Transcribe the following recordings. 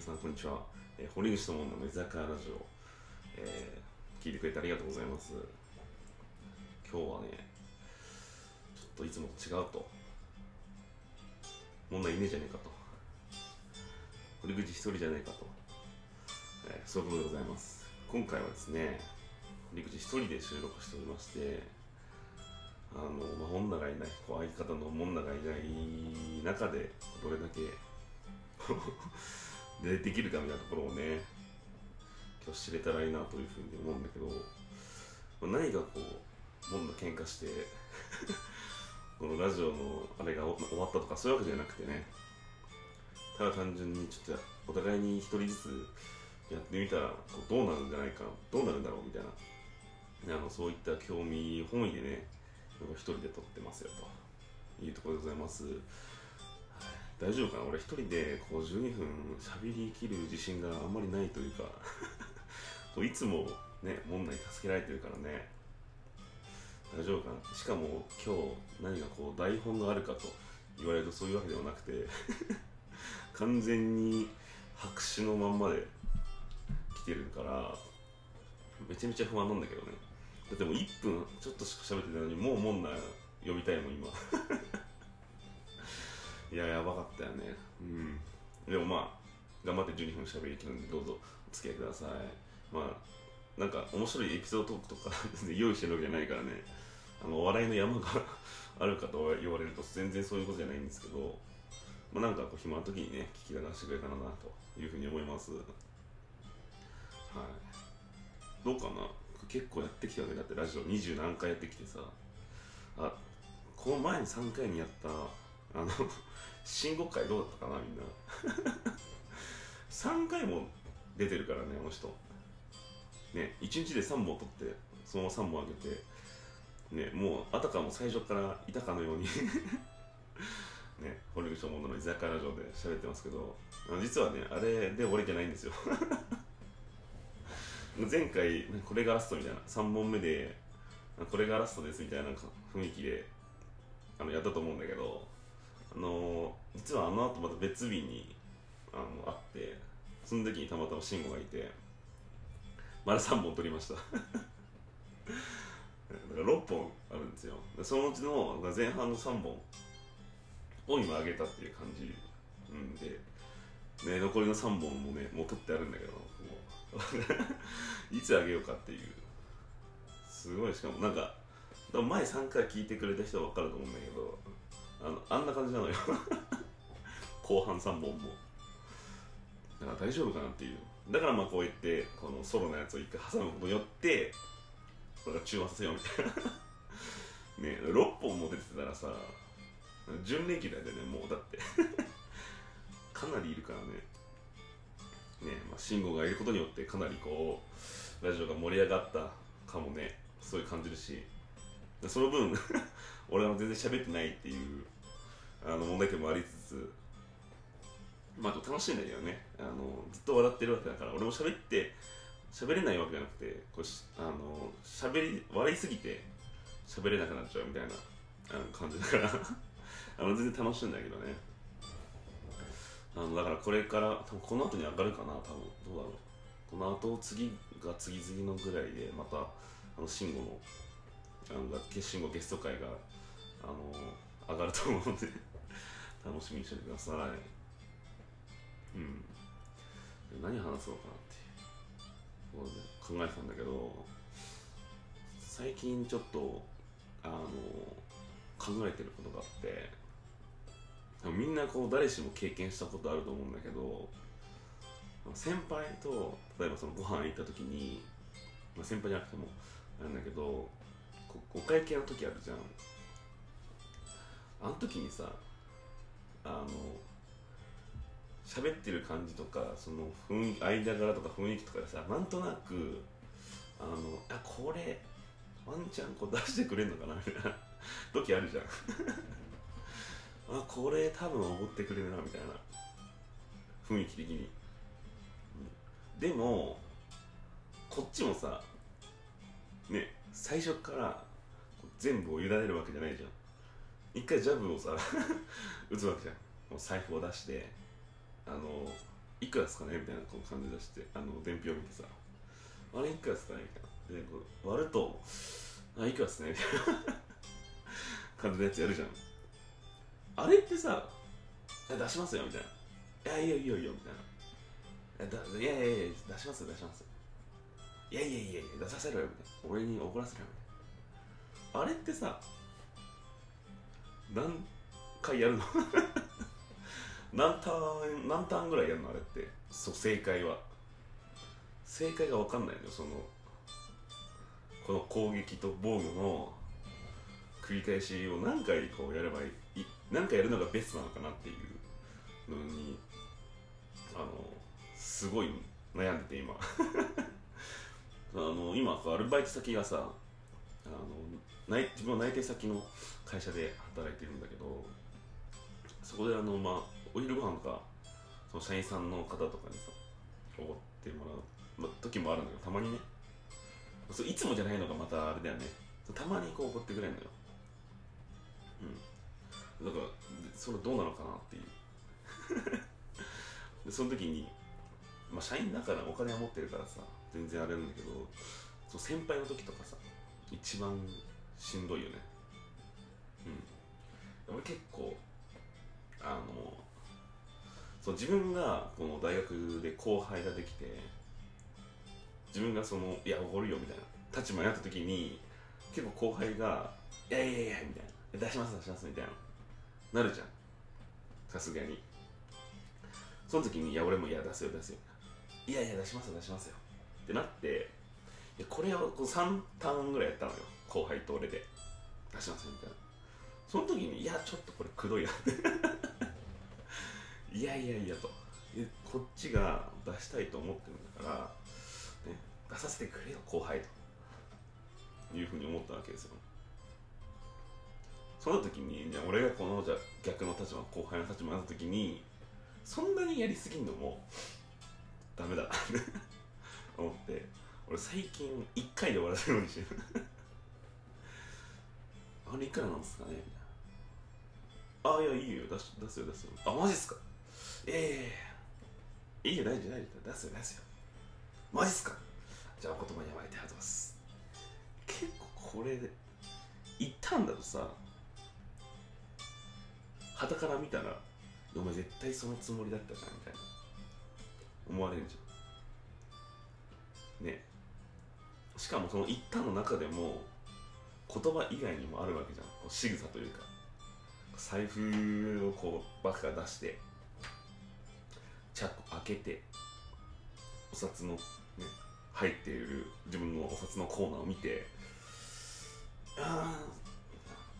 皆さんこんにちは、えー、堀口智の居酒屋ラジオ、えー、聞いてくれてありがとうございます。今日はねちょっといつもと違うと。問題いねえじゃねえかと。堀口一人じゃねえかと、えー、そういうことでございます。今回はですね堀口一人で収録しておりましてあの、まあ、女がいないこう相方の女がいない中でどれだけ でできるかみたいなところをね今日知れたらいいなというふうに思うんだけど、何かこう女喧嘩して このラジオのあれが終わったとかそういうわけじゃなくてねただ単純にちょっとお互いに一人ずつやってみたらこうどうなるんじゃないかどうなるんだろうみたいなあのそういった興味本位でね一人で撮ってますよというところでございます。大丈夫かな？俺一人でこう12分喋りきる自信があんまりないというか。いつもね問題に助けられてるからね。大丈夫かな？しかも今日何かこう台本があるかと言われるとそういうわけではなくて。完全に白紙のまんまで来てるからめちゃめちゃ不安なんだけどね。だってもう1分ちょっとしか喋ってないのにもうもんな呼びたいもん今。いややばかったよね。うん。でもまあ頑張って12分しゃべりきるんでどうぞお付き合いください。まあなんか面白いエピソードトークとか 用意してるわけじゃないからね。あのお笑いの山が あるかと言われると全然そういうことじゃないんですけどまあなんかこう暇な時にね聞き流してくれたらなというふうに思います。はい。どうかな？結構やってきたよねだってラジオ。20何回やってきてさ。あこの前に3回にやったあの 新国会どうだったかなみんな。3回も出てるからねあの人。ね1日で3本取ってそのまま3本あげて。ねもうあたかも最初からいたかのように。ね堀口智の居酒屋ラジオで喋ってますけど。実はねあれで終わりじゃないんですよ。前回これがラストみたいな。3本目でこれがラストですみたいな雰囲気であのやったと思うんだけど。あの実はあの後また別日にあの会ってその時にたまたま慎吾がいてまだ3本取りました。だから6本あるんですよ。そのうちの前半の3本を今上げたっていう感じ。うんで、ね、残りの3本もねもう取ってあるんだけど いつ上げようかっていう。すごいしかもなんか前3回聞いてくれた人は分かると思うんだけどあのあんな感じなのよ。後半3本も。だから大丈夫かなっていう。だからまあこうやってこのソロのやつを一回挟むことによってこれが中和させようみたいな。ね6本も出てたらさ準レギュラーでねもうだって。かなりいるからね。ねまあ慎吾がいることによってかなりこうラジオが盛り上がったかもね。そういう感じるし。その分 俺は全然喋ってないっていうあの問題点もありつつまあ楽しいんだけどね。あのずっと笑ってるわけだから俺も喋って喋れないわけじゃなくてこうしあの喋り笑いすぎて喋れなくなっちゃうみたいなあの感じだから あの全然楽しいんだけどね。あのだからこれから多分この後に上がるかな多分。どうだろう。この後次が次々のぐらいでまたあの慎吾のあの決心後ゲスト会があの上がると思うので 楽しみにしててください。うん。何話そうかなっていう考えてたんだけど最近ちょっとあの考えてることがあってみんなこう誰しも経験したことあると思うんだけど先輩と例えばそのご飯行った時に、まあ、先輩じゃなくてもなんだけどお会計の時あるじゃん。あの時にさあの喋ってる感じとかその雰囲気間柄とか雰囲気とかでさなんとなくあのあこれワンちゃんこう出してくれんのかなみたいな時あるじゃん。あこれ多分おごってくれるなみたいな雰囲気的に、うん、でもこっちもさね最初から全部を委ねるわけじゃないじゃん。一回ジャブをさ 打つわけじゃん。もう財布を出してあのいくらですかね？みたいなこう感じ出してあの伝票見てさ。あれいくらですかね？みたいな。でこう割るとあいくらですね？みたいな。感じのやつやるじゃん。あれってさ出しますよみたいな。いやいやいいよいいよみたいな。いやいやいや出しますよ出しますよ。いやいやいや出させろよみたいな。俺に怒らせろよみたいな。あれってさ何回やるの？何ターン何ターンぐらいやるのあれって？そう正解は。正解が分かんないのよそのこの攻撃と防御の繰り返しを何回こうやればいい？何回やるのがベストなのかなっていうのにあのすごい悩んでて今。あの今アルバイト先がさあの内自分は内定先の会社で働いてるんだけどそこであの、まあ、お昼ご飯とかその社員さんの方とかにさおごってもらう、まあ、時もあるんだけどたまにね。そういつもじゃないのがまたあれだよね。たまにこうおごってくれるのよ。うん。だからそれどうなのかなっていう。でその時にまあ社員だからお金は持ってるからさ全然あれなんだけどその先輩の時とかさ一番しんどいよね。うん。俺結構あのそう自分がこの大学で後輩ができて自分がそのいやおごるよみたいな立場になった時に結構後輩がいやいやいやみたいな出します出しますみたいななるじゃん。さすがに。その時にいや俺もいや出すよ出すよ。いやいや出しますよ出しますよ。ってなっていこれをこう3ターンぐらいやったのよ。後輩と俺で。出しますよみたいな。その時にいやちょっとこれくどいな。いやいやいやと。こっちが出したいと思ってるんだから、ね、出させてくれよ後輩と。いうふうに思ったわけですよ。その時にじゃ俺がこのじゃ逆の立場後輩の立場になった時にそんなにやりすぎんのもダメだ。思って。俺最近1回で終わらせるようにしてる。あれいくらなんですかね？みたいな。あいやいいよ。出し出すよ出すよ。あマジっすか？ええいいよ大丈夫大丈夫。出すよ出すよ。マジっすか？じゃあお言葉に甘えてありがとうございます。結構これで一旦だとさ旗から見たらお前絶対そのつもりだったじゃんみたいな。思われるじゃん。ね。しかもその一旦の中でも言葉以外にもあるわけじゃん。こう仕草というか。財布をこうバッグから出してチャック開けてお札のね入っている自分のお札のコーナーを見てあ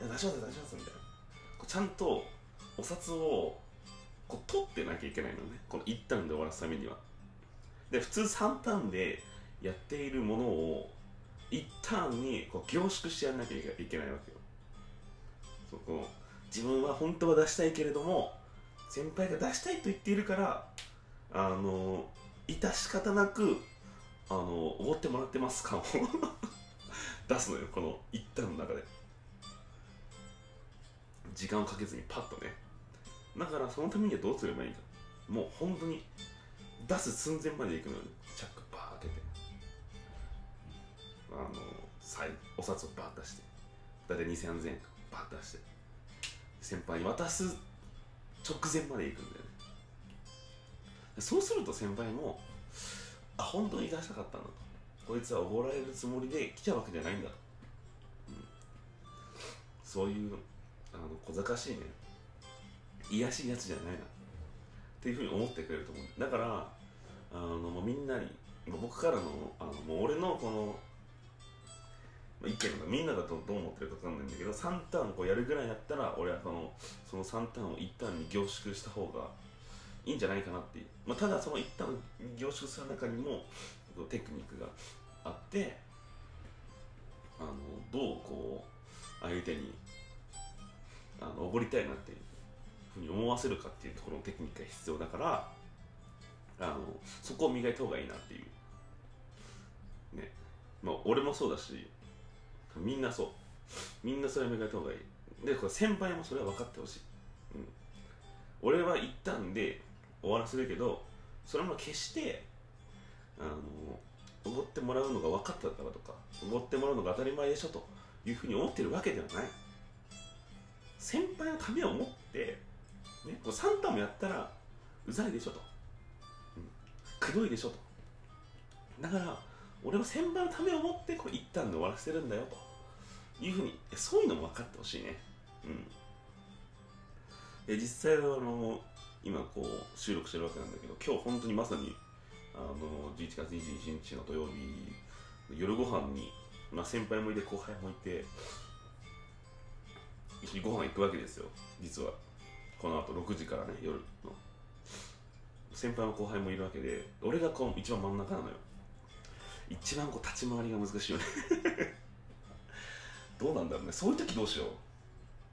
あ出します出しますみたいな。ちゃんとお札をこう取ってなきゃいけないのね。この1ターンで終わらすためには。で普通3ターンでやっているものを1ターンにこう凝縮してやらなきゃいけないわけよ。そうこ自分は本当は出したいけれども先輩が出したいと言っているからあの致し方なくあのおごってもらってます感を 出すのよこの一旦の中で。時間をかけずにパッとね。だからそのためにはどうすればいいかもう本当に出す寸前まで行くのよチャックバー開けて。あのお札をバー出して。大体2000円バー出して。先輩に渡す直前まで行くんだよね。そうすると先輩もあ本当に出したかったんだと。こいつはおごられるつもりで来たわけじゃないんだと、うん、そういうあの小賢しいね。癒やしいやつじゃないなっていうふうに思ってくれると思うだからあのもうみんなに僕からのあのもう俺のこのまあ、意見がみんながどどう思ってるか分かんないんだけど3ターンこうやるぐらいやったら俺はそのその3ターンを1ターンに凝縮した方がいいんじゃないかなっていう、まあ、ただその1ターン凝縮する中にもテクニックがあってあのどうこう相手にあのおごりたいなっていう。ふうに思わせるかっていうところのテクニックが必要だからあのそこを磨いた方がいいなっていう。ね。まあ俺もそうだしみんなそう。みんなそれを磨いた方がいい。でこれ先輩もそれは分かってほしい、うん、俺は一旦で終わらせるけどそれも決してあのおごってもらうのが分かったからとかおごってもらうのが当たり前でしょというふうに思ってるわけではない。先輩のためを思って、ね、こうサンタもやったらうざいでしょと、うん、くどいでしょと。だから俺は先輩のためを思ってこれ一旦で終わらせてるんだよと。いうふうにそういうのも分かってほしいね。うん。で実際はあの今こう収録してるわけなんだけど今日本当にまさにあの11月21日の土曜日夜ご飯に、まあ、先輩もいて後輩もいて一緒にご飯行くわけですよ実はこの後6時からね夜の。先輩も後輩もいるわけで俺がこう一番真ん中なのよ。一番こう立ち回りが難しいよね。どうなんだろうね。そういう時どうしよう。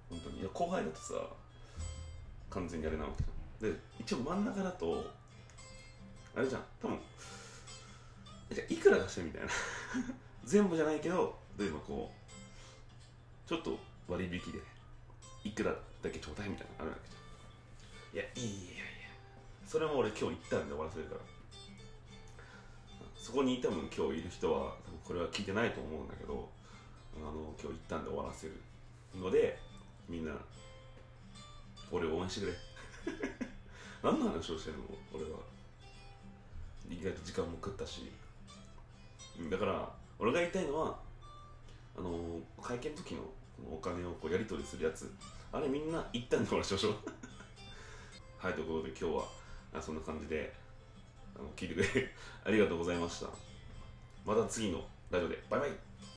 本当に。いや後輩だとさ完全にあれなわけじゃん。で一応真ん中だとあれじゃん。多分じゃいくら出してみたいな。全部じゃないけど例えばこうちょっと割引で。いくらだけちょうだいみたいなのあるわけじゃん。いやいやいやいや。それも俺今日行ったんで終わらせるから。そこに多分今日いる人は多分これは聞いてないと思うんだけどあの今日行ったんで終わらせるのでみんな俺を応援してくれ。何の話をしてるの俺は。意外と時間も食ったし。だから俺が言いたいのはあの会見の時のお金をこうやり取りするやつ。あれみんな行ったんだからしましょうはいということで今日はあそんな感じであの聞いてくれ ありがとうございました。また次のラジオで。バイバイ。